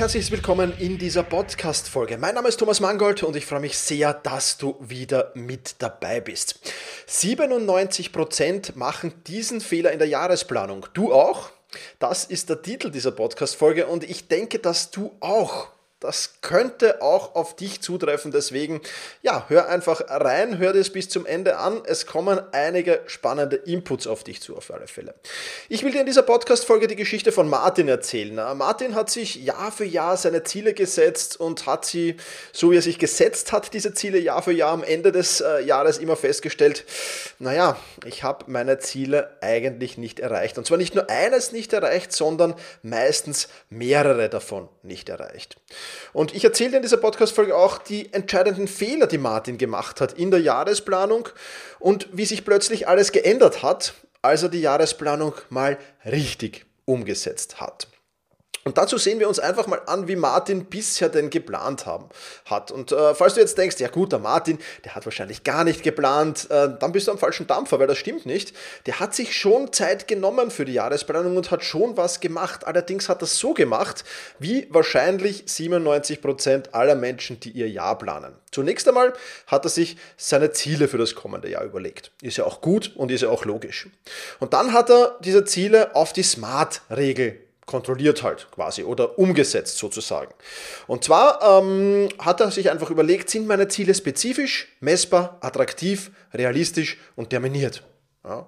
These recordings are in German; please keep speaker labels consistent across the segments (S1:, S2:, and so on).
S1: Herzlich willkommen in dieser Podcast-Folge. Mein Name ist Thomas Mangold und ich freue mich sehr, dass du wieder mit dabei bist. 97% machen diesen Fehler in der Jahresplanung. Du auch? Das ist der Titel dieser Podcast-Folge und ich denke, dass du auch das könnte auch auf dich zutreffen. Deswegen, ja, hör einfach rein, hör das bis zum Ende an. Es kommen einige spannende Inputs auf dich zu, auf alle Fälle. Ich will dir in dieser Podcast-Folge die Geschichte von Martin erzählen. Martin hat sich Jahr für Jahr seine Ziele gesetzt und hat sie, so wie er sich gesetzt hat, diese Ziele Jahr für Jahr am Ende des äh, Jahres immer festgestellt, naja, ich habe meine Ziele eigentlich nicht erreicht. Und zwar nicht nur eines nicht erreicht, sondern meistens mehrere davon nicht erreicht. Und ich erzähle in dieser Podcast-Folge auch die entscheidenden Fehler, die Martin gemacht hat in der Jahresplanung und wie sich plötzlich alles geändert hat, als er die Jahresplanung mal richtig umgesetzt hat. Und dazu sehen wir uns einfach mal an, wie Martin bisher denn geplant haben, hat. Und äh, falls du jetzt denkst, ja gut, der Martin, der hat wahrscheinlich gar nicht geplant, äh, dann bist du am falschen Dampfer, weil das stimmt nicht. Der hat sich schon Zeit genommen für die Jahresplanung und hat schon was gemacht. Allerdings hat er so gemacht, wie wahrscheinlich 97% aller Menschen, die ihr Jahr planen. Zunächst einmal hat er sich seine Ziele für das kommende Jahr überlegt. Ist ja auch gut und ist ja auch logisch. Und dann hat er diese Ziele auf die Smart-Regel kontrolliert halt quasi oder umgesetzt sozusagen. Und zwar ähm, hat er sich einfach überlegt, sind meine Ziele spezifisch, messbar, attraktiv, realistisch und terminiert. Ja.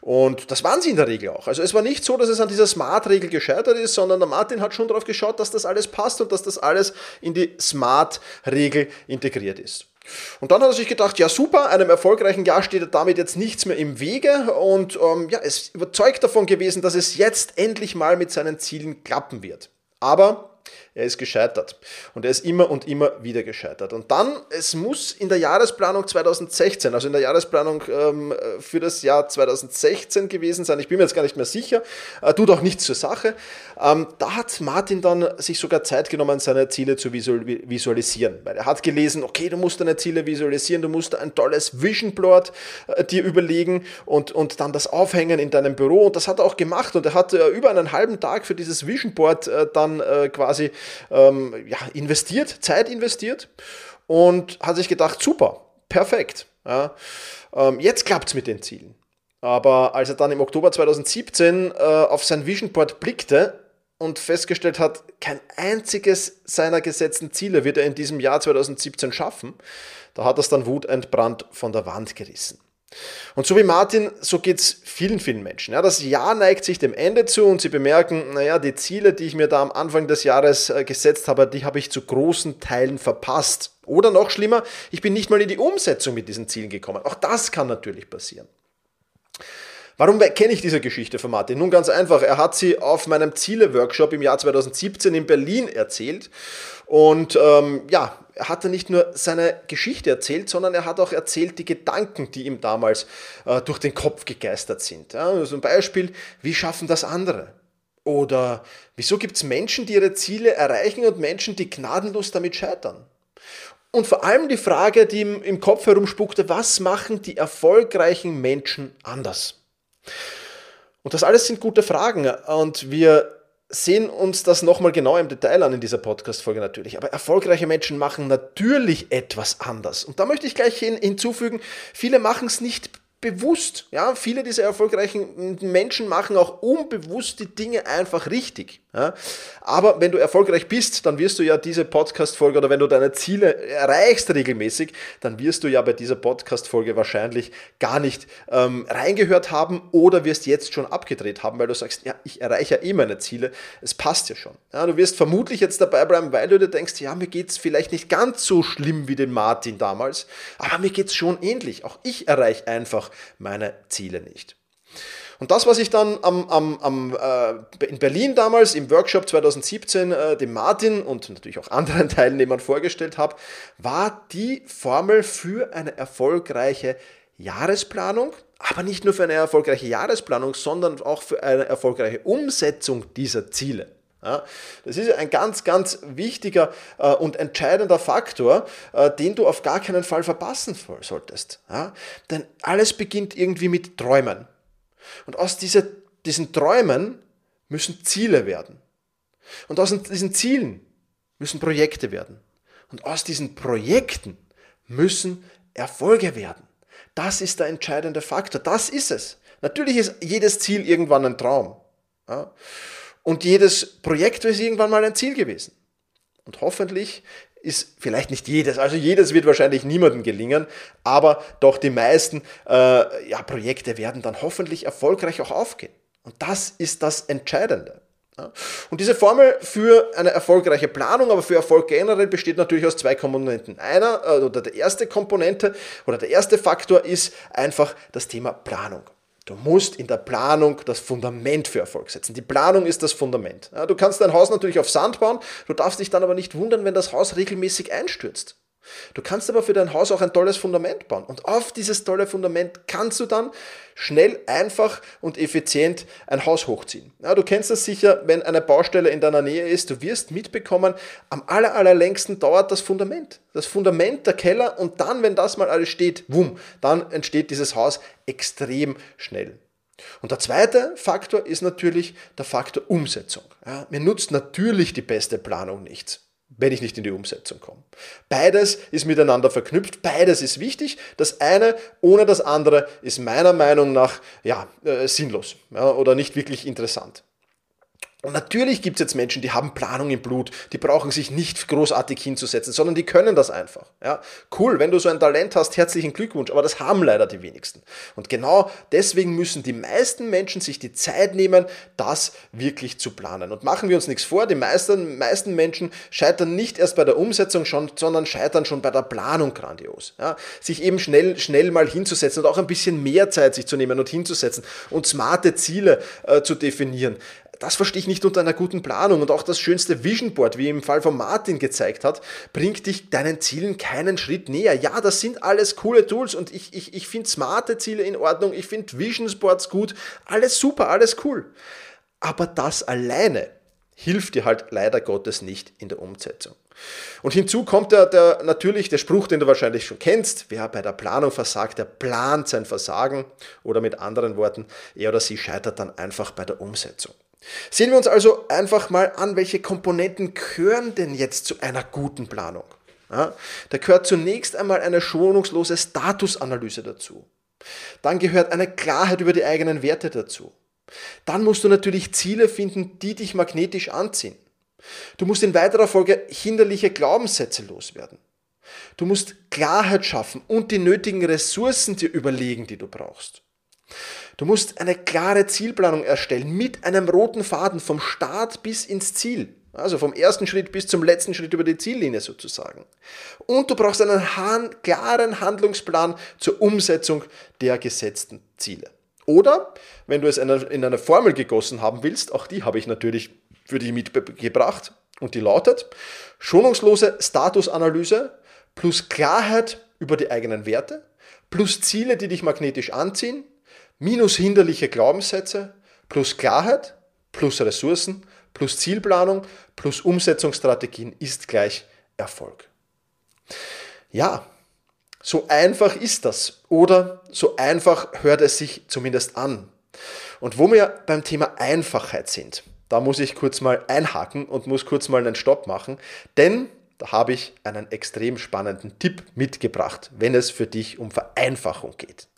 S1: Und das waren sie in der Regel auch. Also es war nicht so, dass es an dieser Smart-Regel gescheitert ist, sondern der Martin hat schon darauf geschaut, dass das alles passt und dass das alles in die Smart-Regel integriert ist. Und dann hat er sich gedacht, ja super, einem erfolgreichen Jahr steht damit jetzt nichts mehr im Wege und ähm, ja, ist überzeugt davon gewesen, dass es jetzt endlich mal mit seinen Zielen klappen wird. Aber er ist gescheitert. Und er ist immer und immer wieder gescheitert. Und dann, es muss in der Jahresplanung 2016, also in der Jahresplanung ähm, für das Jahr 2016 gewesen sein, ich bin mir jetzt gar nicht mehr sicher, äh, tut auch nichts zur Sache. Ähm, da hat Martin dann sich sogar Zeit genommen, seine Ziele zu visualisieren. Weil er hat gelesen, okay, du musst deine Ziele visualisieren, du musst ein tolles Vision Board äh, dir überlegen und, und dann das aufhängen in deinem Büro. Und das hat er auch gemacht. Und er hat äh, über einen halben Tag für dieses Vision Board äh, dann äh, quasi ähm, ja, investiert, Zeit investiert und hat sich gedacht, super, perfekt. Ja. Ähm, jetzt klappt es mit den Zielen. Aber als er dann im Oktober 2017 äh, auf sein Vision Board blickte und festgestellt hat, kein einziges seiner gesetzten Ziele wird er in diesem Jahr 2017 schaffen, da hat er es dann wutentbrannt von der Wand gerissen. Und so wie Martin, so geht es vielen, vielen Menschen. Ja, das Jahr neigt sich dem Ende zu und sie bemerken, naja, die Ziele, die ich mir da am Anfang des Jahres äh, gesetzt habe, die habe ich zu großen Teilen verpasst. Oder noch schlimmer, ich bin nicht mal in die Umsetzung mit diesen Zielen gekommen. Auch das kann natürlich passieren. Warum kenne ich diese Geschichte von Martin? Nun ganz einfach, er hat sie auf meinem Ziele-Workshop im Jahr 2017 in Berlin erzählt. Und ähm, ja, er hatte nicht nur seine Geschichte erzählt, sondern er hat auch erzählt die Gedanken, die ihm damals äh, durch den Kopf gegeistert sind. Ja, zum Beispiel, wie schaffen das andere? Oder wieso gibt es Menschen, die ihre Ziele erreichen und Menschen, die gnadenlos damit scheitern? Und vor allem die Frage, die ihm im Kopf herumspukte, was machen die erfolgreichen Menschen anders? Und das alles sind gute Fragen und wir sehen uns das nochmal genau im Detail an in dieser Podcast-Folge natürlich. Aber erfolgreiche Menschen machen natürlich etwas anders. Und da möchte ich gleich hinzufügen, viele machen es nicht bewusst. Ja, viele dieser erfolgreichen Menschen machen auch unbewusst die Dinge einfach richtig. Ja, aber wenn du erfolgreich bist, dann wirst du ja diese Podcast-Folge oder wenn du deine Ziele erreichst regelmäßig, dann wirst du ja bei dieser Podcast-Folge wahrscheinlich gar nicht ähm, reingehört haben oder wirst jetzt schon abgedreht haben, weil du sagst, ja, ich erreiche ja eh meine Ziele, es passt ja schon. Ja, du wirst vermutlich jetzt dabei bleiben, weil du dir denkst, ja, mir geht es vielleicht nicht ganz so schlimm wie den Martin damals, aber mir geht es schon ähnlich. Auch ich erreiche einfach meine Ziele nicht. Und das, was ich dann am, am, am, äh, in Berlin damals im Workshop 2017 äh, dem Martin und natürlich auch anderen Teilnehmern vorgestellt habe, war die Formel für eine erfolgreiche Jahresplanung, aber nicht nur für eine erfolgreiche Jahresplanung, sondern auch für eine erfolgreiche Umsetzung dieser Ziele. Das ist ein ganz, ganz wichtiger äh, und entscheidender Faktor, äh, den du auf gar keinen Fall verpassen solltest. Denn alles beginnt irgendwie mit Träumen. Und aus diese, diesen Träumen müssen Ziele werden. Und aus diesen Zielen müssen Projekte werden. Und aus diesen Projekten müssen Erfolge werden. Das ist der entscheidende Faktor. Das ist es. Natürlich ist jedes Ziel irgendwann ein Traum. Und jedes Projekt ist irgendwann mal ein Ziel gewesen. Und hoffentlich ist vielleicht nicht jedes, also jedes wird wahrscheinlich niemandem gelingen, aber doch die meisten äh, ja, Projekte werden dann hoffentlich erfolgreich auch aufgehen. Und das ist das Entscheidende. Und diese Formel für eine erfolgreiche Planung, aber für Erfolg generell besteht natürlich aus zwei Komponenten. Einer äh, oder der erste Komponente oder der erste Faktor ist einfach das Thema Planung. Du musst in der Planung das Fundament für Erfolg setzen. Die Planung ist das Fundament. Du kannst dein Haus natürlich auf Sand bauen, du darfst dich dann aber nicht wundern, wenn das Haus regelmäßig einstürzt. Du kannst aber für dein Haus auch ein tolles Fundament bauen. Und auf dieses tolle Fundament kannst du dann schnell, einfach und effizient ein Haus hochziehen. Ja, du kennst das sicher, wenn eine Baustelle in deiner Nähe ist, du wirst mitbekommen, am aller, allerlängsten dauert das Fundament. Das Fundament, der Keller und dann, wenn das mal alles steht, wumm, dann entsteht dieses Haus extrem schnell. Und der zweite Faktor ist natürlich der Faktor Umsetzung. Ja, mir nutzt natürlich die beste Planung nichts wenn ich nicht in die Umsetzung komme. Beides ist miteinander verknüpft, beides ist wichtig. Das eine ohne das andere ist meiner Meinung nach ja, äh, sinnlos ja, oder nicht wirklich interessant. Und natürlich gibt es jetzt Menschen, die haben Planung im Blut, die brauchen sich nicht großartig hinzusetzen, sondern die können das einfach. Ja, cool, wenn du so ein Talent hast, herzlichen Glückwunsch, aber das haben leider die wenigsten. Und genau deswegen müssen die meisten Menschen sich die Zeit nehmen, das wirklich zu planen. Und machen wir uns nichts vor, die meisten, meisten Menschen scheitern nicht erst bei der Umsetzung schon, sondern scheitern schon bei der Planung grandios. Ja, sich eben schnell, schnell mal hinzusetzen und auch ein bisschen mehr Zeit sich zu nehmen und hinzusetzen und smarte Ziele äh, zu definieren das verstehe ich nicht unter einer guten Planung. Und auch das schönste Vision Board, wie im Fall von Martin gezeigt hat, bringt dich deinen Zielen keinen Schritt näher. Ja, das sind alles coole Tools und ich, ich, ich finde smarte Ziele in Ordnung, ich finde Vision Boards gut, alles super, alles cool. Aber das alleine hilft dir halt leider Gottes nicht in der Umsetzung. Und hinzu kommt der, der, natürlich der Spruch, den du wahrscheinlich schon kennst, wer bei der Planung versagt, der plant sein Versagen oder mit anderen Worten, er oder sie scheitert dann einfach bei der Umsetzung. Sehen wir uns also einfach mal an, welche Komponenten gehören denn jetzt zu einer guten Planung. Ja, da gehört zunächst einmal eine schonungslose Statusanalyse dazu. Dann gehört eine Klarheit über die eigenen Werte dazu. Dann musst du natürlich Ziele finden, die dich magnetisch anziehen. Du musst in weiterer Folge hinderliche Glaubenssätze loswerden. Du musst Klarheit schaffen und die nötigen Ressourcen dir überlegen, die du brauchst. Du musst eine klare Zielplanung erstellen mit einem roten Faden vom Start bis ins Ziel. Also vom ersten Schritt bis zum letzten Schritt über die Ziellinie sozusagen. Und du brauchst einen klaren Handlungsplan zur Umsetzung der gesetzten Ziele. Oder, wenn du es in eine Formel gegossen haben willst, auch die habe ich natürlich für dich mitgebracht und die lautet, schonungslose Statusanalyse plus Klarheit über die eigenen Werte plus Ziele, die dich magnetisch anziehen, minus hinderliche Glaubenssätze plus Klarheit plus Ressourcen plus Zielplanung plus Umsetzungsstrategien ist gleich Erfolg. Ja, so einfach ist das oder so einfach hört es sich zumindest an. Und wo wir beim Thema Einfachheit sind, da muss ich kurz mal einhaken und muss kurz mal einen Stopp machen, denn da habe ich einen extrem spannenden Tipp mitgebracht, wenn es für dich um Vereinfachung geht.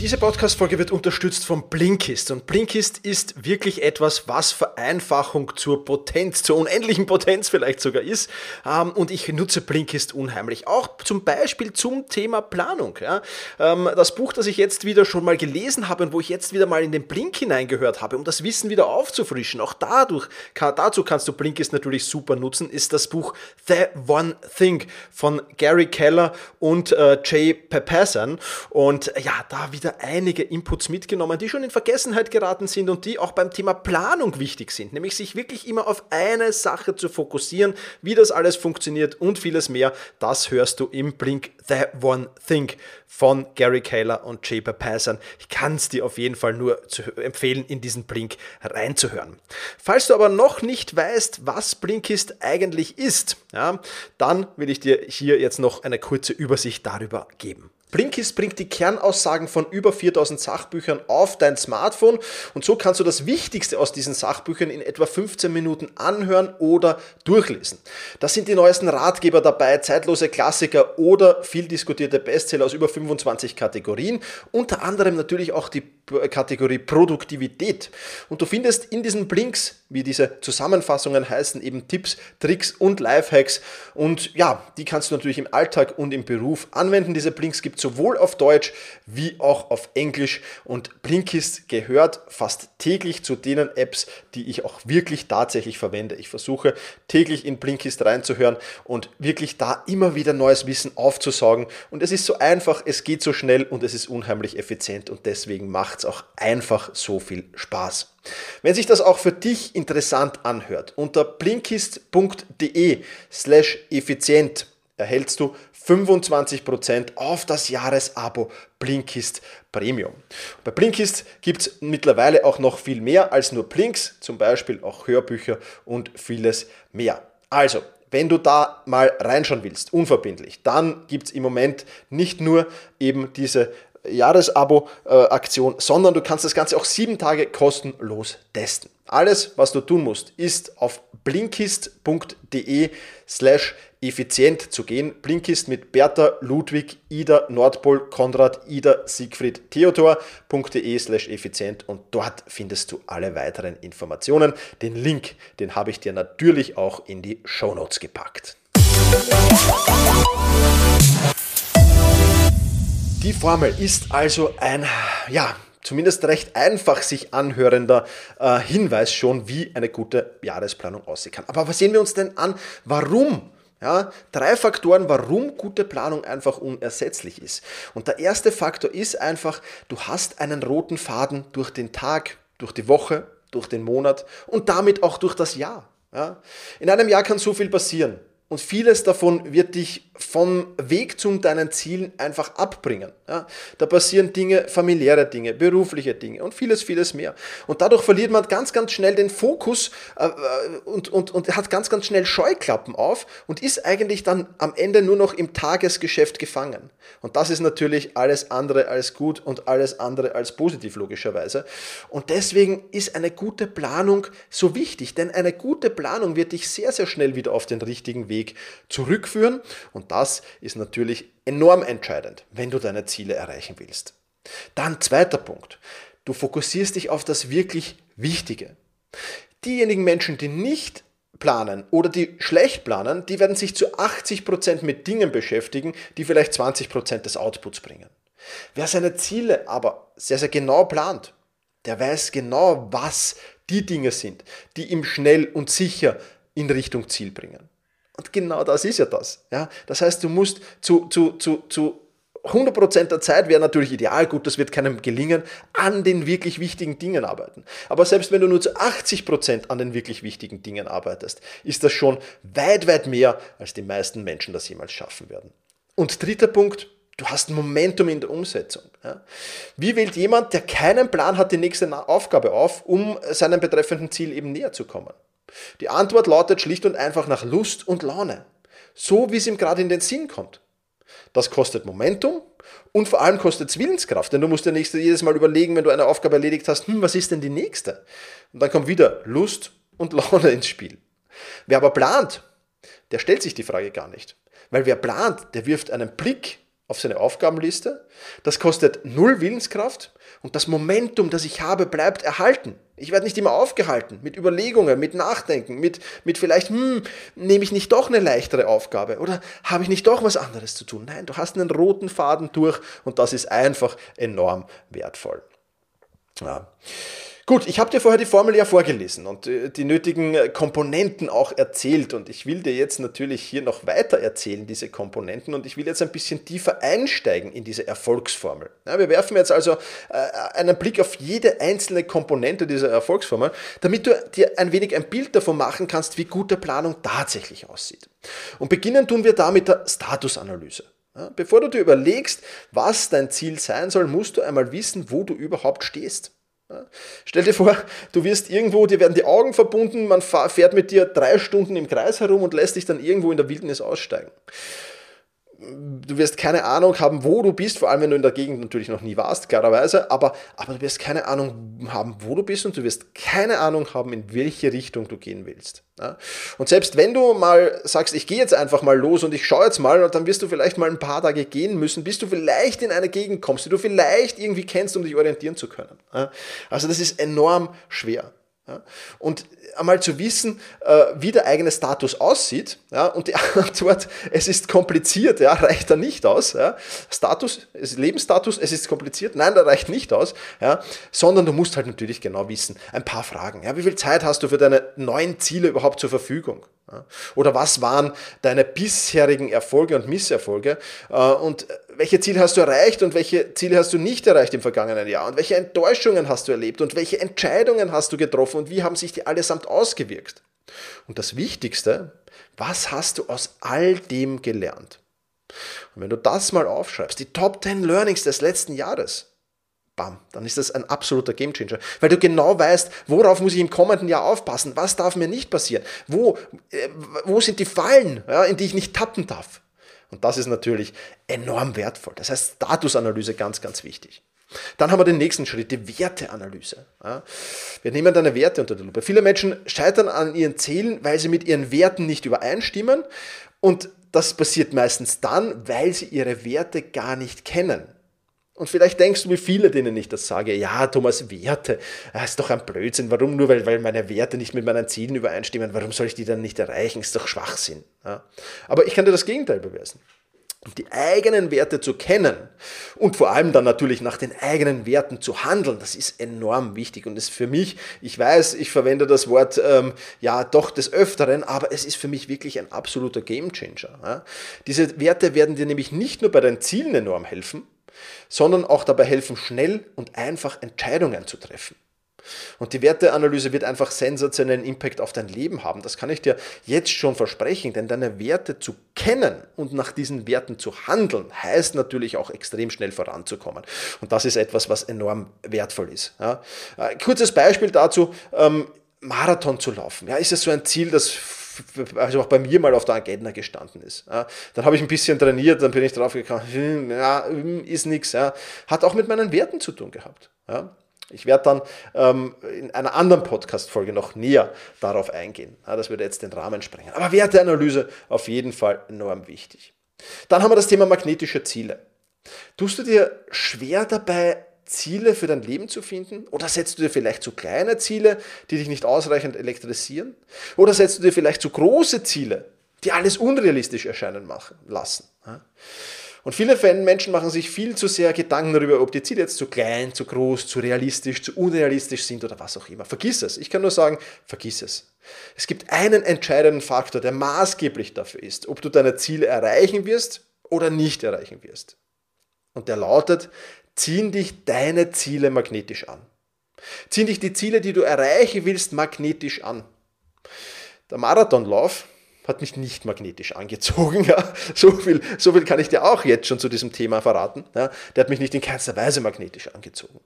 S1: Diese Podcast-Folge wird unterstützt von Blinkist. Und Blinkist ist wirklich etwas, was Vereinfachung zur Potenz, zur unendlichen Potenz vielleicht sogar ist. Ähm, und ich nutze Blinkist unheimlich. Auch zum Beispiel zum Thema Planung. Ähm, das Buch, das ich jetzt wieder schon mal gelesen habe und wo ich jetzt wieder mal in den Blink hineingehört habe, um das Wissen wieder aufzufrischen, auch dadurch, dazu kannst du Blinkist natürlich super nutzen, ist das Buch The One Thing von Gary Keller und äh, Jay Papasan. Und ja, da wieder wieder einige Inputs mitgenommen, die schon in Vergessenheit geraten sind und die auch beim Thema Planung wichtig sind, nämlich sich wirklich immer auf eine Sache zu fokussieren, wie das alles funktioniert und vieles mehr. Das hörst du im Blink The One Thing von Gary Kaler und Jay Papasan. Ich kann es dir auf jeden Fall nur empfehlen, in diesen Blink reinzuhören. Falls du aber noch nicht weißt, was Blinkist eigentlich ist, ja, dann will ich dir hier jetzt noch eine kurze Übersicht darüber geben. Blinkist bringt die Kernaussagen von über 4000 Sachbüchern auf dein Smartphone und so kannst du das Wichtigste aus diesen Sachbüchern in etwa 15 Minuten anhören oder durchlesen. Das sind die neuesten Ratgeber dabei, zeitlose Klassiker oder viel diskutierte Bestseller aus über 25 Kategorien, unter anderem natürlich auch die Kategorie Produktivität. Und du findest in diesen Blinks, wie diese Zusammenfassungen heißen, eben Tipps, Tricks und Lifehacks. Und ja, die kannst du natürlich im Alltag und im Beruf anwenden. Diese Blinks gibt es sowohl auf Deutsch wie auch auf Englisch. Und Blinkist gehört fast täglich zu denen Apps, die ich auch wirklich tatsächlich verwende. Ich versuche täglich in Blinkist reinzuhören und wirklich da immer wieder neues Wissen aufzusaugen. Und es ist so einfach, es geht so schnell und es ist unheimlich effizient und deswegen macht es auch einfach so viel Spaß. Wenn sich das auch für dich interessant anhört, unter blinkist.de slash effizient erhältst du 25% auf das Jahresabo Blinkist Premium. Bei Blinkist gibt es mittlerweile auch noch viel mehr als nur Blinks, zum Beispiel auch Hörbücher und vieles mehr. Also, wenn du da mal reinschauen willst, unverbindlich, dann gibt es im Moment nicht nur eben diese Jahresabo-Aktion, sondern du kannst das Ganze auch sieben Tage kostenlos testen. Alles, was du tun musst, ist auf blinkist.de slash effizient zu gehen. Blinkist mit Bertha, Ludwig, Ida, Nordpol, Konrad, Ida, Siegfried, Theodor.de slash effizient und dort findest du alle weiteren Informationen. Den Link, den habe ich dir natürlich auch in die Show Notes gepackt. Die Formel ist also ein, ja, zumindest recht einfach sich anhörender äh, Hinweis schon, wie eine gute Jahresplanung aussehen kann. Aber was sehen wir uns denn an? Warum? Ja, drei Faktoren, warum gute Planung einfach unersetzlich ist. Und der erste Faktor ist einfach, du hast einen roten Faden durch den Tag, durch die Woche, durch den Monat und damit auch durch das Jahr. Ja. In einem Jahr kann so viel passieren. Und vieles davon wird dich vom Weg zu deinen Zielen einfach abbringen. Ja, da passieren Dinge, familiäre Dinge, berufliche Dinge und vieles, vieles mehr. Und dadurch verliert man ganz, ganz schnell den Fokus äh, äh, und, und, und hat ganz, ganz schnell Scheuklappen auf und ist eigentlich dann am Ende nur noch im Tagesgeschäft gefangen. Und das ist natürlich alles andere als gut und alles andere als positiv, logischerweise. Und deswegen ist eine gute Planung so wichtig, denn eine gute Planung wird dich sehr, sehr schnell wieder auf den richtigen Weg Weg zurückführen. Und das ist natürlich enorm entscheidend, wenn du deine Ziele erreichen willst. Dann zweiter Punkt. Du fokussierst dich auf das wirklich Wichtige. Diejenigen Menschen, die nicht planen oder die schlecht planen, die werden sich zu 80% mit Dingen beschäftigen, die vielleicht 20% des Outputs bringen. Wer seine Ziele aber sehr, sehr genau plant, der weiß genau, was die Dinge sind, die ihm schnell und sicher in Richtung Ziel bringen. Und genau das ist ja das. Ja? Das heißt, du musst zu, zu, zu, zu 100% der Zeit wäre natürlich ideal, gut, das wird keinem gelingen, an den wirklich wichtigen Dingen arbeiten. Aber selbst wenn du nur zu 80% an den wirklich wichtigen Dingen arbeitest, ist das schon weit, weit mehr, als die meisten Menschen das jemals schaffen werden. Und dritter Punkt, du hast Momentum in der Umsetzung. Wie wählt jemand, der keinen Plan hat, die nächste Aufgabe auf, um seinem betreffenden Ziel eben näher zu kommen? Die Antwort lautet schlicht und einfach nach Lust und Laune. So wie es ihm gerade in den Sinn kommt. Das kostet Momentum und vor allem kostet es Willenskraft, denn du musst dir nächste, jedes Mal überlegen, wenn du eine Aufgabe erledigt hast, hm, was ist denn die nächste? Und dann kommt wieder Lust und Laune ins Spiel. Wer aber plant, der stellt sich die Frage gar nicht. Weil wer plant, der wirft einen Blick auf seine Aufgabenliste. Das kostet null Willenskraft und das Momentum, das ich habe, bleibt erhalten. Ich werde nicht immer aufgehalten mit Überlegungen, mit Nachdenken, mit, mit vielleicht, hm, nehme ich nicht doch eine leichtere Aufgabe oder habe ich nicht doch was anderes zu tun? Nein, du hast einen roten Faden durch und das ist einfach enorm wertvoll. Ja. Gut, ich habe dir vorher die Formel ja vorgelesen und äh, die nötigen äh, Komponenten auch erzählt und ich will dir jetzt natürlich hier noch weiter erzählen, diese Komponenten und ich will jetzt ein bisschen tiefer einsteigen in diese Erfolgsformel. Ja, wir werfen jetzt also äh, einen Blick auf jede einzelne Komponente dieser Erfolgsformel, damit du dir ein wenig ein Bild davon machen kannst, wie gute Planung tatsächlich aussieht. Und beginnen tun wir da mit der Statusanalyse. Ja, bevor du dir überlegst, was dein Ziel sein soll, musst du einmal wissen, wo du überhaupt stehst. Stell dir vor, du wirst irgendwo, dir werden die Augen verbunden, man fährt mit dir drei Stunden im Kreis herum und lässt dich dann irgendwo in der Wildnis aussteigen du wirst keine Ahnung haben, wo du bist, vor allem wenn du in der Gegend natürlich noch nie warst, klarerweise, aber, aber du wirst keine Ahnung haben, wo du bist und du wirst keine Ahnung haben, in welche Richtung du gehen willst. Ja? Und selbst wenn du mal sagst, ich gehe jetzt einfach mal los und ich schaue jetzt mal, dann wirst du vielleicht mal ein paar Tage gehen müssen, bis du vielleicht in eine Gegend kommst, die du vielleicht irgendwie kennst, um dich orientieren zu können. Ja? Also das ist enorm schwer. Ja? Und einmal zu wissen, äh, wie der eigene Status aussieht, ja? und die Antwort, es ist kompliziert, ja, reicht da nicht aus. Ja? Status, Lebensstatus, es ist kompliziert, nein, da reicht nicht aus, ja? sondern du musst halt natürlich genau wissen, ein paar Fragen. Ja? Wie viel Zeit hast du für deine neuen Ziele überhaupt zur Verfügung? Oder was waren deine bisherigen Erfolge und Misserfolge? Äh, und welche Ziele hast du erreicht und welche Ziele hast du nicht erreicht im vergangenen Jahr? Und welche Enttäuschungen hast du erlebt und welche Entscheidungen hast du getroffen und wie haben sich die allesamt ausgewirkt? Und das Wichtigste, was hast du aus all dem gelernt? Und wenn du das mal aufschreibst, die Top 10 Learnings des letzten Jahres, bam, dann ist das ein absoluter Gamechanger, weil du genau weißt, worauf muss ich im kommenden Jahr aufpassen, was darf mir nicht passieren, wo, äh, wo sind die Fallen, ja, in die ich nicht tappen darf. Und das ist natürlich enorm wertvoll. Das heißt, Statusanalyse ganz, ganz wichtig. Dann haben wir den nächsten Schritt, die Werteanalyse. Wir nehmen deine Werte unter die Lupe. Viele Menschen scheitern an ihren Zielen, weil sie mit ihren Werten nicht übereinstimmen. Und das passiert meistens dann, weil sie ihre Werte gar nicht kennen. Und vielleicht denkst du, wie viele denen ich das sage, ja, Thomas, Werte, das ist doch ein Blödsinn. Warum nur, weil, weil meine Werte nicht mit meinen Zielen übereinstimmen? Warum soll ich die dann nicht erreichen? Ist doch Schwachsinn. Aber ich kann dir das Gegenteil beweisen. Die eigenen Werte zu kennen und vor allem dann natürlich nach den eigenen Werten zu handeln, das ist enorm wichtig und ist für mich, ich weiß, ich verwende das Wort ähm, ja doch des Öfteren, aber es ist für mich wirklich ein absoluter Gamechanger. Ja. Diese Werte werden dir nämlich nicht nur bei deinen Zielen enorm helfen, sondern auch dabei helfen, schnell und einfach Entscheidungen zu treffen. Und die Werteanalyse wird einfach sensationellen Impact auf dein Leben haben. Das kann ich dir jetzt schon versprechen, denn deine Werte zu kennen und nach diesen Werten zu handeln, heißt natürlich auch extrem schnell voranzukommen. Und das ist etwas, was enorm wertvoll ist. Ja. Ein kurzes Beispiel dazu, ähm, Marathon zu laufen. Ja, ist es so ein Ziel, das also auch bei mir mal auf der Agenda gestanden ist. Ja, dann habe ich ein bisschen trainiert, dann bin ich drauf gekommen, hm, ja, hm, ist nichts. Ja. Hat auch mit meinen Werten zu tun gehabt. Ja. Ich werde dann ähm, in einer anderen Podcast-Folge noch näher darauf eingehen. Ja, das würde jetzt den Rahmen sprengen. Aber Werteanalyse auf jeden Fall enorm wichtig. Dann haben wir das Thema magnetische Ziele. Tust du dir schwer dabei, Ziele für dein Leben zu finden? Oder setzt du dir vielleicht zu kleine Ziele, die dich nicht ausreichend elektrisieren? Oder setzt du dir vielleicht zu große Ziele, die alles unrealistisch erscheinen machen, lassen? Und viele Menschen machen sich viel zu sehr Gedanken darüber, ob die Ziele jetzt zu klein, zu groß, zu realistisch, zu unrealistisch sind oder was auch immer. Vergiss es. Ich kann nur sagen, vergiss es. Es gibt einen entscheidenden Faktor, der maßgeblich dafür ist, ob du deine Ziele erreichen wirst oder nicht erreichen wirst. Und der lautet, ziehen dich deine Ziele magnetisch an. Ziehen dich die Ziele, die du erreichen willst, magnetisch an. Der Marathonlauf hat mich nicht magnetisch angezogen. Ja. So, viel, so viel kann ich dir auch jetzt schon zu diesem Thema verraten. Ja. Der hat mich nicht in keinster Weise magnetisch angezogen.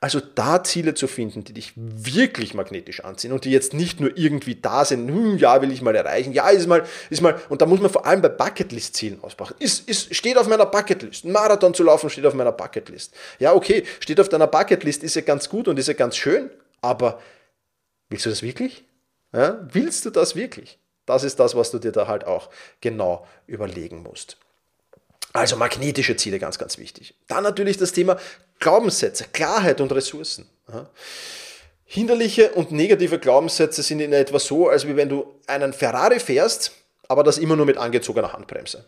S1: Also da Ziele zu finden, die dich wirklich magnetisch anziehen und die jetzt nicht nur irgendwie da sind, hm, ja, will ich mal erreichen, ja, ist mal, ist mal, und da muss man vor allem bei Bucketlist-Zielen ausbauen. Ist, ist, steht auf meiner Bucketlist. Ein Marathon zu laufen steht auf meiner Bucketlist. Ja, okay, steht auf deiner Bucketlist, ist ja ganz gut und ist ja ganz schön, aber willst du das wirklich? Ja, willst du das wirklich? Das ist das, was du dir da halt auch genau überlegen musst. Also magnetische Ziele, ganz, ganz wichtig. Dann natürlich das Thema Glaubenssätze, Klarheit und Ressourcen. Hinderliche und negative Glaubenssätze sind in etwa so, als wie wenn du einen Ferrari fährst, aber das immer nur mit angezogener Handbremse.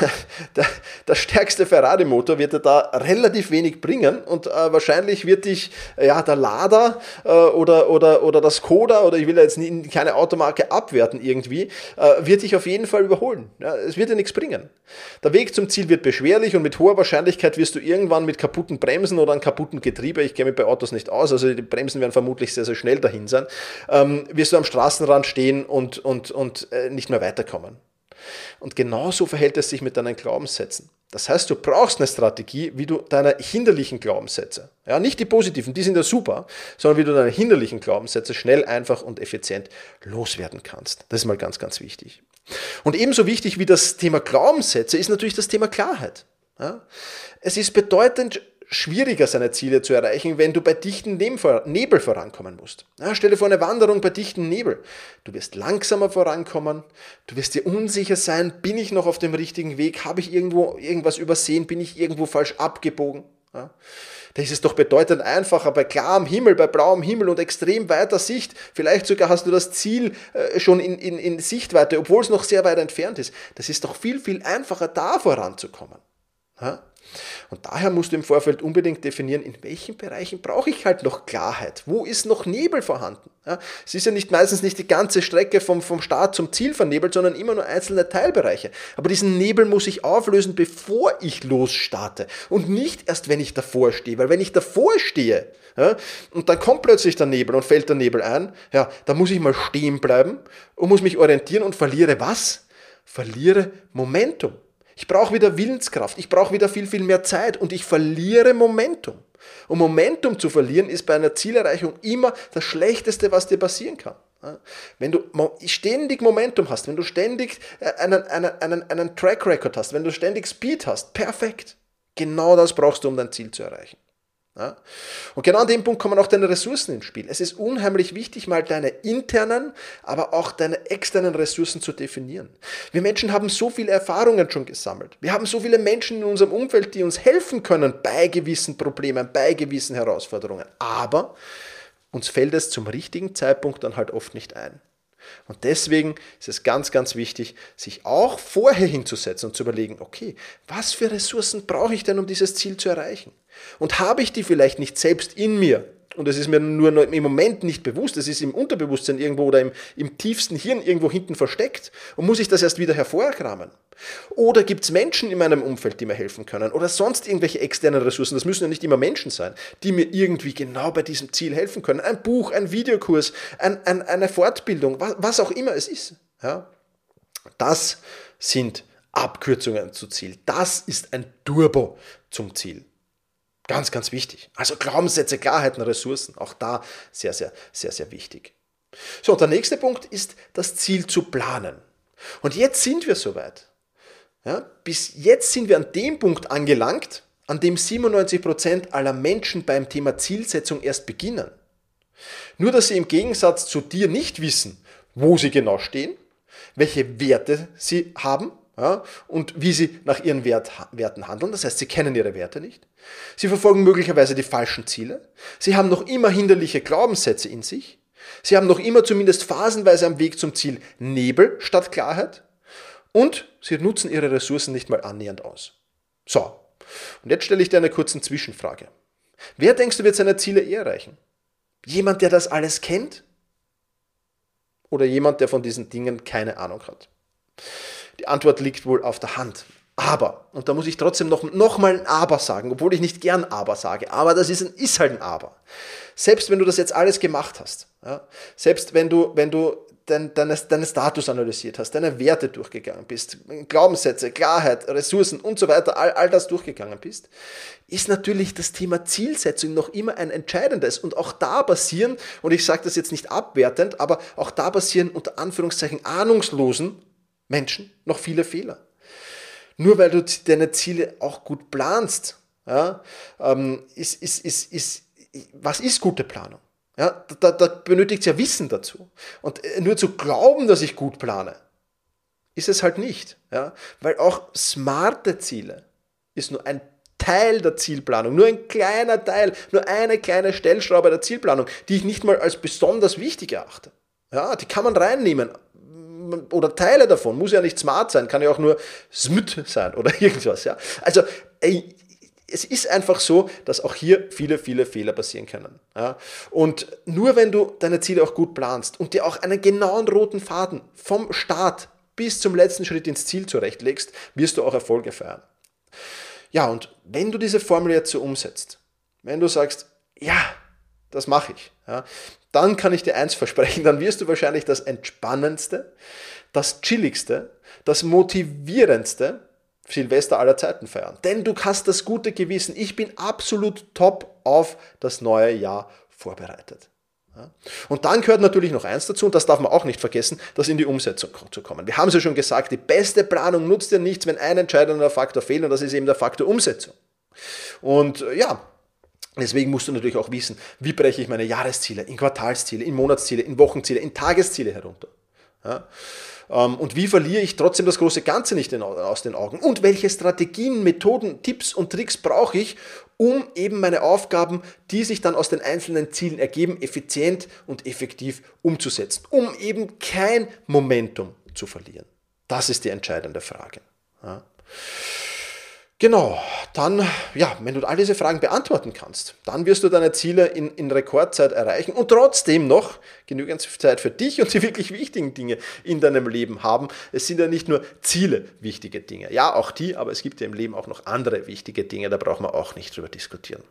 S1: der, der stärkste Ferrari-Motor wird dir da relativ wenig bringen und äh, wahrscheinlich wird dich ja, der Lada äh, oder, oder, oder das Skoda oder ich will jetzt nie, keine Automarke abwerten irgendwie, äh, wird dich auf jeden Fall überholen. Ja, es wird dir nichts bringen. Der Weg zum Ziel wird beschwerlich und mit hoher Wahrscheinlichkeit wirst du irgendwann mit kaputten Bremsen oder einem kaputten Getriebe, ich kenne mich bei Autos nicht aus, also die Bremsen werden vermutlich sehr, sehr schnell dahin sein, ähm, wirst du am Straßenrand stehen und, und, und äh, nicht mehr weiterkommen. Und genauso verhält es sich mit deinen Glaubenssätzen. Das heißt, du brauchst eine Strategie, wie du deine hinderlichen Glaubenssätze, ja, nicht die positiven, die sind ja super, sondern wie du deine hinderlichen Glaubenssätze schnell, einfach und effizient loswerden kannst. Das ist mal ganz, ganz wichtig. Und ebenso wichtig wie das Thema Glaubenssätze ist natürlich das Thema Klarheit. Ja. Es ist bedeutend schwieriger, seine Ziele zu erreichen, wenn du bei dichten Nebel vorankommen musst. Ja, stell dir vor eine Wanderung bei dichten Nebel. Du wirst langsamer vorankommen, du wirst dir unsicher sein, bin ich noch auf dem richtigen Weg, habe ich irgendwo irgendwas übersehen, bin ich irgendwo falsch abgebogen. Ja. Da ist es doch bedeutend einfacher bei klarem Himmel, bei blauem Himmel und extrem weiter Sicht. Vielleicht sogar hast du das Ziel äh, schon in, in, in Sichtweite, obwohl es noch sehr weit entfernt ist. Das ist doch viel, viel einfacher, da voranzukommen. Ja? Und daher musst du im Vorfeld unbedingt definieren, in welchen Bereichen brauche ich halt noch Klarheit. Wo ist noch Nebel vorhanden? Ja, es ist ja nicht meistens nicht die ganze Strecke vom, vom Start zum Ziel vernebelt, sondern immer nur einzelne Teilbereiche. Aber diesen Nebel muss ich auflösen, bevor ich losstarte und nicht erst, wenn ich davor stehe. Weil wenn ich davor stehe ja, und dann kommt plötzlich der Nebel und fällt der Nebel ein, ja, dann muss ich mal stehen bleiben und muss mich orientieren und verliere was? Verliere Momentum. Ich brauche wieder Willenskraft, ich brauche wieder viel, viel mehr Zeit und ich verliere Momentum. Und Momentum zu verlieren ist bei einer Zielerreichung immer das Schlechteste, was dir passieren kann. Wenn du ständig Momentum hast, wenn du ständig äh, einen, einen, einen, einen Track Record hast, wenn du ständig Speed hast, perfekt. Genau das brauchst du, um dein Ziel zu erreichen. Ja? Und genau an dem Punkt kommen auch deine Ressourcen ins Spiel. Es ist unheimlich wichtig, mal deine internen, aber auch deine externen Ressourcen zu definieren. Wir Menschen haben so viele Erfahrungen schon gesammelt. Wir haben so viele Menschen in unserem Umfeld, die uns helfen können bei gewissen Problemen, bei gewissen Herausforderungen. Aber uns fällt es zum richtigen Zeitpunkt dann halt oft nicht ein. Und deswegen ist es ganz, ganz wichtig, sich auch vorher hinzusetzen und zu überlegen, okay, was für Ressourcen brauche ich denn, um dieses Ziel zu erreichen? Und habe ich die vielleicht nicht selbst in mir und es ist mir nur im Moment nicht bewusst, es ist im Unterbewusstsein irgendwo oder im, im tiefsten Hirn irgendwo hinten versteckt und muss ich das erst wieder hervorkramen. Oder gibt es Menschen in meinem Umfeld, die mir helfen können? Oder sonst irgendwelche externen Ressourcen? Das müssen ja nicht immer Menschen sein, die mir irgendwie genau bei diesem Ziel helfen können. Ein Buch, ein Videokurs, ein, ein, eine Fortbildung, was, was auch immer es ist. Ja? Das sind Abkürzungen zu Ziel. Das ist ein Turbo zum Ziel. Ganz, ganz wichtig. Also Glaubenssätze, Klarheiten, Ressourcen. Auch da sehr, sehr, sehr, sehr wichtig. So, und der nächste Punkt ist, das Ziel zu planen. Und jetzt sind wir soweit. Ja, bis jetzt sind wir an dem Punkt angelangt, an dem 97% aller Menschen beim Thema Zielsetzung erst beginnen. Nur dass sie im Gegensatz zu dir nicht wissen, wo sie genau stehen, welche Werte sie haben ja, und wie sie nach ihren Wert, Werten handeln. Das heißt, sie kennen ihre Werte nicht. Sie verfolgen möglicherweise die falschen Ziele. Sie haben noch immer hinderliche Glaubenssätze in sich. Sie haben noch immer zumindest phasenweise am Weg zum Ziel Nebel statt Klarheit. Und sie nutzen ihre Ressourcen nicht mal annähernd aus. So, und jetzt stelle ich dir eine kurze Zwischenfrage. Wer denkst du wird seine Ziele eher erreichen? Jemand, der das alles kennt? Oder jemand, der von diesen Dingen keine Ahnung hat? Die Antwort liegt wohl auf der Hand. Aber, und da muss ich trotzdem noch, noch mal ein Aber sagen, obwohl ich nicht gern Aber sage, aber das ist, ein, ist halt ein Aber. Selbst wenn du das jetzt alles gemacht hast, ja, selbst wenn du, wenn du dein, deine, deinen Status analysiert hast, deine Werte durchgegangen bist, Glaubenssätze, Klarheit, Ressourcen und so weiter, all, all das durchgegangen bist, ist natürlich das Thema Zielsetzung noch immer ein entscheidendes. Und auch da passieren, und ich sage das jetzt nicht abwertend, aber auch da passieren unter Anführungszeichen ahnungslosen Menschen noch viele Fehler. Nur weil du deine Ziele auch gut planst, ja, ähm, ist, ist, ist, ist, was ist gute Planung? Ja, da, da benötigt es ja Wissen dazu. Und äh, nur zu glauben, dass ich gut plane, ist es halt nicht. Ja? Weil auch smarte Ziele ist nur ein Teil der Zielplanung, nur ein kleiner Teil, nur eine kleine Stellschraube der Zielplanung, die ich nicht mal als besonders wichtig erachte. Ja, die kann man reinnehmen, oder Teile davon, muss ja nicht smart sein, kann ja auch nur smüt sein oder irgendwas. Ja? Also ey, es ist einfach so, dass auch hier viele, viele Fehler passieren können. Ja? Und nur wenn du deine Ziele auch gut planst und dir auch einen genauen roten Faden vom Start bis zum letzten Schritt ins Ziel zurechtlegst, wirst du auch Erfolge feiern. Ja, und wenn du diese Formel jetzt so umsetzt, wenn du sagst, ja, das mache ich, ja, dann kann ich dir eins versprechen, dann wirst du wahrscheinlich das entspannendste, das chilligste, das motivierendste Silvester aller Zeiten feiern. Denn du hast das gute Gewissen, ich bin absolut top auf das neue Jahr vorbereitet. Und dann gehört natürlich noch eins dazu, und das darf man auch nicht vergessen, das in die Umsetzung zu kommen. Wir haben es ja schon gesagt, die beste Planung nutzt dir nichts, wenn ein entscheidender Faktor fehlt, und das ist eben der Faktor Umsetzung. Und ja, Deswegen musst du natürlich auch wissen, wie breche ich meine Jahresziele, in Quartalsziele, in Monatsziele, in Wochenziele, in Tagesziele herunter. Ja? Ähm, und wie verliere ich trotzdem das große Ganze nicht aus den Augen? Und welche Strategien, Methoden, Tipps und Tricks brauche ich, um eben meine Aufgaben, die sich dann aus den einzelnen Zielen ergeben, effizient und effektiv umzusetzen, um eben kein Momentum zu verlieren? Das ist die entscheidende Frage. Ja? Genau, dann, ja, wenn du all diese Fragen beantworten kannst, dann wirst du deine Ziele in, in Rekordzeit erreichen und trotzdem noch genügend Zeit für dich und die wirklich wichtigen Dinge in deinem Leben haben. Es sind ja nicht nur Ziele wichtige Dinge, ja, auch die, aber es gibt ja im Leben auch noch andere wichtige Dinge, da brauchen wir auch nicht drüber diskutieren.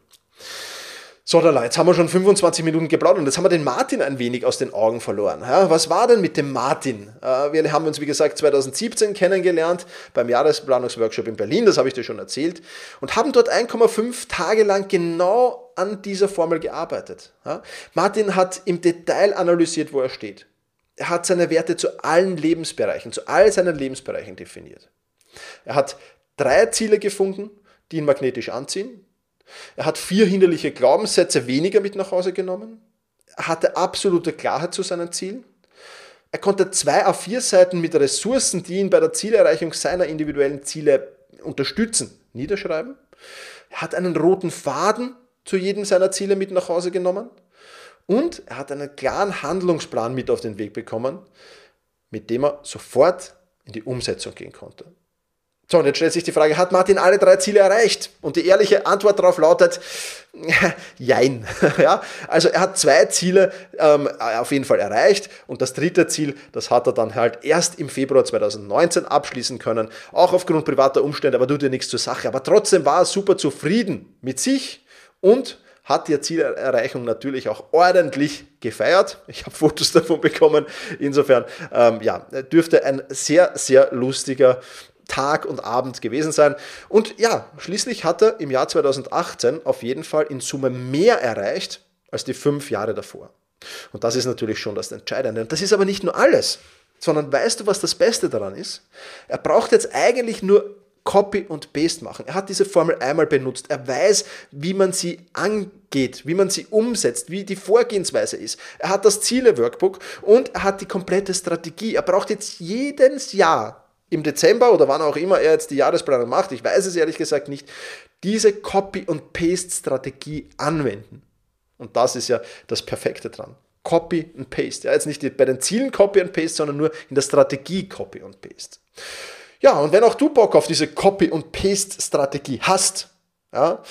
S1: So, da jetzt haben wir schon 25 Minuten geplaudert und jetzt haben wir den Martin ein wenig aus den Augen verloren. Ja, was war denn mit dem Martin? Äh, wir haben uns, wie gesagt, 2017 kennengelernt beim Jahresplanungsworkshop in Berlin, das habe ich dir schon erzählt, und haben dort 1,5 Tage lang genau an dieser Formel gearbeitet. Ja, Martin hat im Detail analysiert, wo er steht. Er hat seine Werte zu allen Lebensbereichen, zu all seinen Lebensbereichen definiert. Er hat drei Ziele gefunden, die ihn magnetisch anziehen, er hat vier hinderliche Glaubenssätze weniger mit nach Hause genommen. Er hatte absolute Klarheit zu seinen Zielen. Er konnte zwei A4-Seiten mit Ressourcen, die ihn bei der Zielerreichung seiner individuellen Ziele unterstützen, niederschreiben. Er hat einen roten Faden zu jedem seiner Ziele mit nach Hause genommen. Und er hat einen klaren Handlungsplan mit auf den Weg bekommen, mit dem er sofort in die Umsetzung gehen konnte. So, und jetzt stellt sich die Frage, hat Martin alle drei Ziele erreicht? Und die ehrliche Antwort darauf lautet, jein. ja, also er hat zwei Ziele ähm, auf jeden Fall erreicht und das dritte Ziel, das hat er dann halt erst im Februar 2019 abschließen können, auch aufgrund privater Umstände, aber tut ja nichts zur Sache. Aber trotzdem war er super zufrieden mit sich und hat die Zielerreichung natürlich auch ordentlich gefeiert. Ich habe Fotos davon bekommen. Insofern, ähm, ja, dürfte ein sehr, sehr lustiger Tag und Abend gewesen sein. Und ja, schließlich hat er im Jahr 2018 auf jeden Fall in Summe mehr erreicht als die fünf Jahre davor. Und das ist natürlich schon das Entscheidende. Und das ist aber nicht nur alles, sondern weißt du, was das Beste daran ist? Er braucht jetzt eigentlich nur Copy und Paste machen. Er hat diese Formel einmal benutzt. Er weiß, wie man sie angeht, wie man sie umsetzt, wie die Vorgehensweise ist. Er hat das Ziele-Workbook und er hat die komplette Strategie. Er braucht jetzt jedes Jahr im Dezember oder wann auch immer er jetzt die Jahresplanung macht, ich weiß es ehrlich gesagt nicht, diese Copy- und Paste-Strategie anwenden. Und das ist ja das Perfekte dran. Copy und Paste. Ja, jetzt nicht bei den Zielen Copy und Paste, sondern nur in der Strategie Copy und Paste. Ja, und wenn auch du Bock auf diese Copy- und Paste-Strategie hast, ja,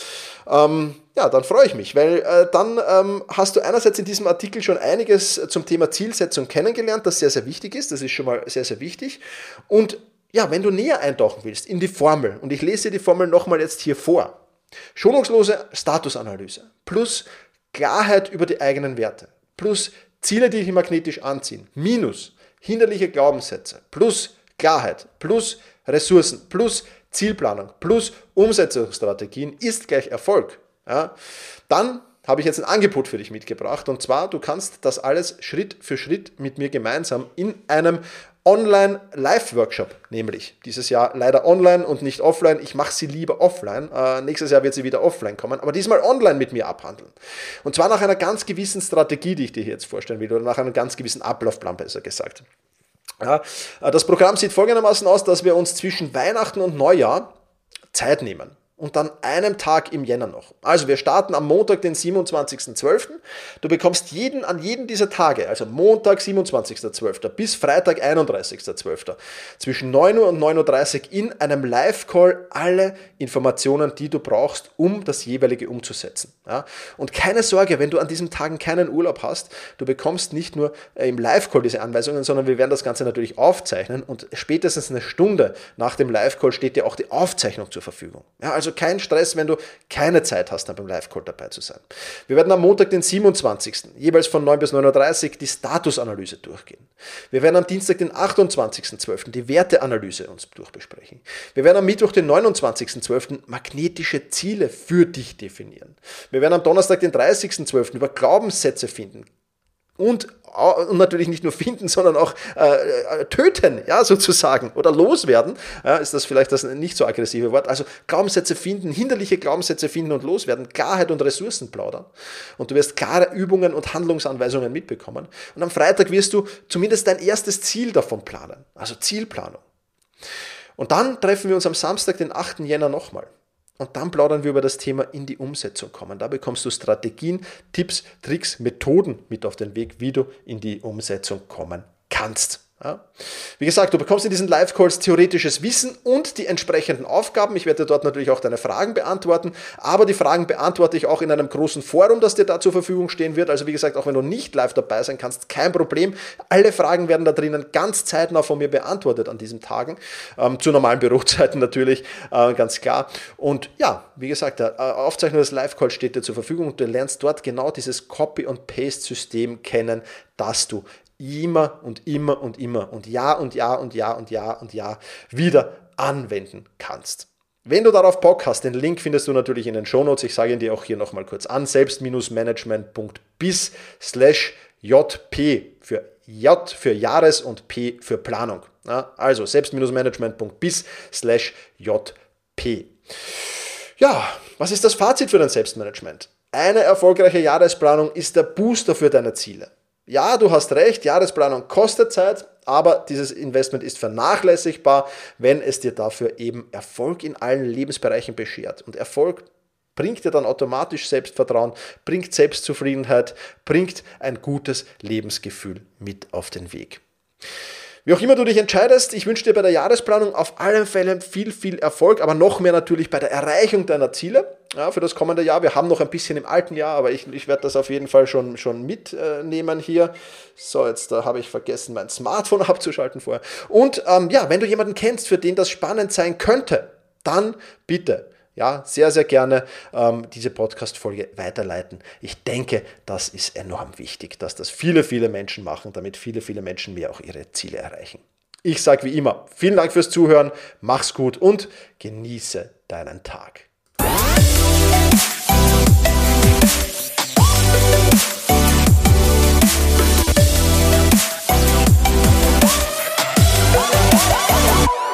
S1: ähm, ja, dann freue ich mich, weil äh, dann ähm, hast du einerseits in diesem Artikel schon einiges zum Thema Zielsetzung kennengelernt, das sehr, sehr wichtig ist. Das ist schon mal sehr, sehr wichtig. Und ja, wenn du näher eintauchen willst in die Formel, und ich lese dir die Formel nochmal jetzt hier vor. Schonungslose Statusanalyse plus Klarheit über die eigenen Werte plus Ziele, die dich magnetisch anziehen, minus hinderliche Glaubenssätze plus Klarheit plus Ressourcen plus Zielplanung plus Umsetzungsstrategien ist gleich Erfolg. Ja, dann habe ich jetzt ein Angebot für dich mitgebracht und zwar, du kannst das alles Schritt für Schritt mit mir gemeinsam in einem Online-Live-Workshop, nämlich dieses Jahr leider online und nicht offline. Ich mache sie lieber offline. Äh, nächstes Jahr wird sie wieder offline kommen, aber diesmal online mit mir abhandeln. Und zwar nach einer ganz gewissen Strategie, die ich dir jetzt vorstellen will, oder nach einem ganz gewissen Ablaufplan besser gesagt. Ja, äh, das Programm sieht folgendermaßen aus, dass wir uns zwischen Weihnachten und Neujahr Zeit nehmen und dann einem Tag im Jänner noch. Also wir starten am Montag, den 27.12. Du bekommst jeden an jeden dieser Tage, also Montag, 27.12. bis Freitag, 31.12. zwischen 9 Uhr und 9.30 Uhr in einem Live-Call alle Informationen, die du brauchst, um das jeweilige umzusetzen. Ja? Und keine Sorge, wenn du an diesen Tagen keinen Urlaub hast, du bekommst nicht nur äh, im Live-Call diese Anweisungen, sondern wir werden das Ganze natürlich aufzeichnen und spätestens eine Stunde nach dem Live-Call steht dir auch die Aufzeichnung zur Verfügung. Ja, also also kein Stress, wenn du keine Zeit hast, dann beim Live-Call dabei zu sein. Wir werden am Montag, den 27. jeweils von 9 bis 9.30 Uhr die Statusanalyse durchgehen. Wir werden am Dienstag, den 28.12. die Werteanalyse uns durchbesprechen. Wir werden am Mittwoch, den 29.12. magnetische Ziele für dich definieren. Wir werden am Donnerstag, den 30.12. über Glaubenssätze finden, und, und natürlich nicht nur finden, sondern auch äh, äh, töten, ja, sozusagen, oder loswerden, ja, ist das vielleicht das nicht so aggressive Wort. Also Glaubenssätze finden, hinderliche Glaubenssätze finden und loswerden, Klarheit und Ressourcen plaudern. Und du wirst klare Übungen und Handlungsanweisungen mitbekommen. Und am Freitag wirst du zumindest dein erstes Ziel davon planen, also Zielplanung. Und dann treffen wir uns am Samstag, den 8. Jänner nochmal. Und dann plaudern wir über das Thema in die Umsetzung kommen. Da bekommst du Strategien, Tipps, Tricks, Methoden mit auf den Weg, wie du in die Umsetzung kommen kannst. Ja. Wie gesagt, du bekommst in diesen Live-Calls theoretisches Wissen und die entsprechenden Aufgaben. Ich werde dort natürlich auch deine Fragen beantworten, aber die Fragen beantworte ich auch in einem großen Forum, das dir da zur Verfügung stehen wird. Also wie gesagt, auch wenn du nicht live dabei sein kannst, kein Problem. Alle Fragen werden da drinnen ganz zeitnah von mir beantwortet an diesen Tagen. Ähm, zu normalen Bürozeiten natürlich, äh, ganz klar. Und ja, wie gesagt, der äh, Aufzeichnung des Live-Calls steht dir zur Verfügung und du lernst dort genau dieses Copy- und Paste-System kennen, das du immer und immer und immer und Jahr und Jahr und Jahr und Jahr und Jahr wieder anwenden kannst. Wenn du darauf Bock hast, den Link findest du natürlich in den Shownotes. Ich sage ihn dir auch hier nochmal kurz an. Selbst-management.bis slash JP für J für Jahres und P für Planung. Ja, also selbst-management.bis slash JP. Ja, was ist das Fazit für dein Selbstmanagement? Eine erfolgreiche Jahresplanung ist der Booster für deine Ziele. Ja, du hast recht, Jahresplanung kostet Zeit, aber dieses Investment ist vernachlässigbar, wenn es dir dafür eben Erfolg in allen Lebensbereichen beschert. Und Erfolg bringt dir dann automatisch Selbstvertrauen, bringt Selbstzufriedenheit, bringt ein gutes Lebensgefühl mit auf den Weg. Wie auch immer du dich entscheidest, ich wünsche dir bei der Jahresplanung auf allen Fällen viel, viel Erfolg, aber noch mehr natürlich bei der Erreichung deiner Ziele ja, für das kommende Jahr. Wir haben noch ein bisschen im alten Jahr, aber ich, ich werde das auf jeden Fall schon, schon mitnehmen hier. So, jetzt da habe ich vergessen, mein Smartphone abzuschalten vorher. Und ähm, ja, wenn du jemanden kennst, für den das spannend sein könnte, dann bitte ja, sehr, sehr gerne ähm, diese Podcast-Folge weiterleiten. Ich denke, das ist enorm wichtig, dass das viele, viele Menschen machen, damit viele, viele Menschen mehr auch ihre Ziele erreichen. Ich sage wie immer, vielen Dank fürs Zuhören, mach's gut und genieße deinen Tag. Oh,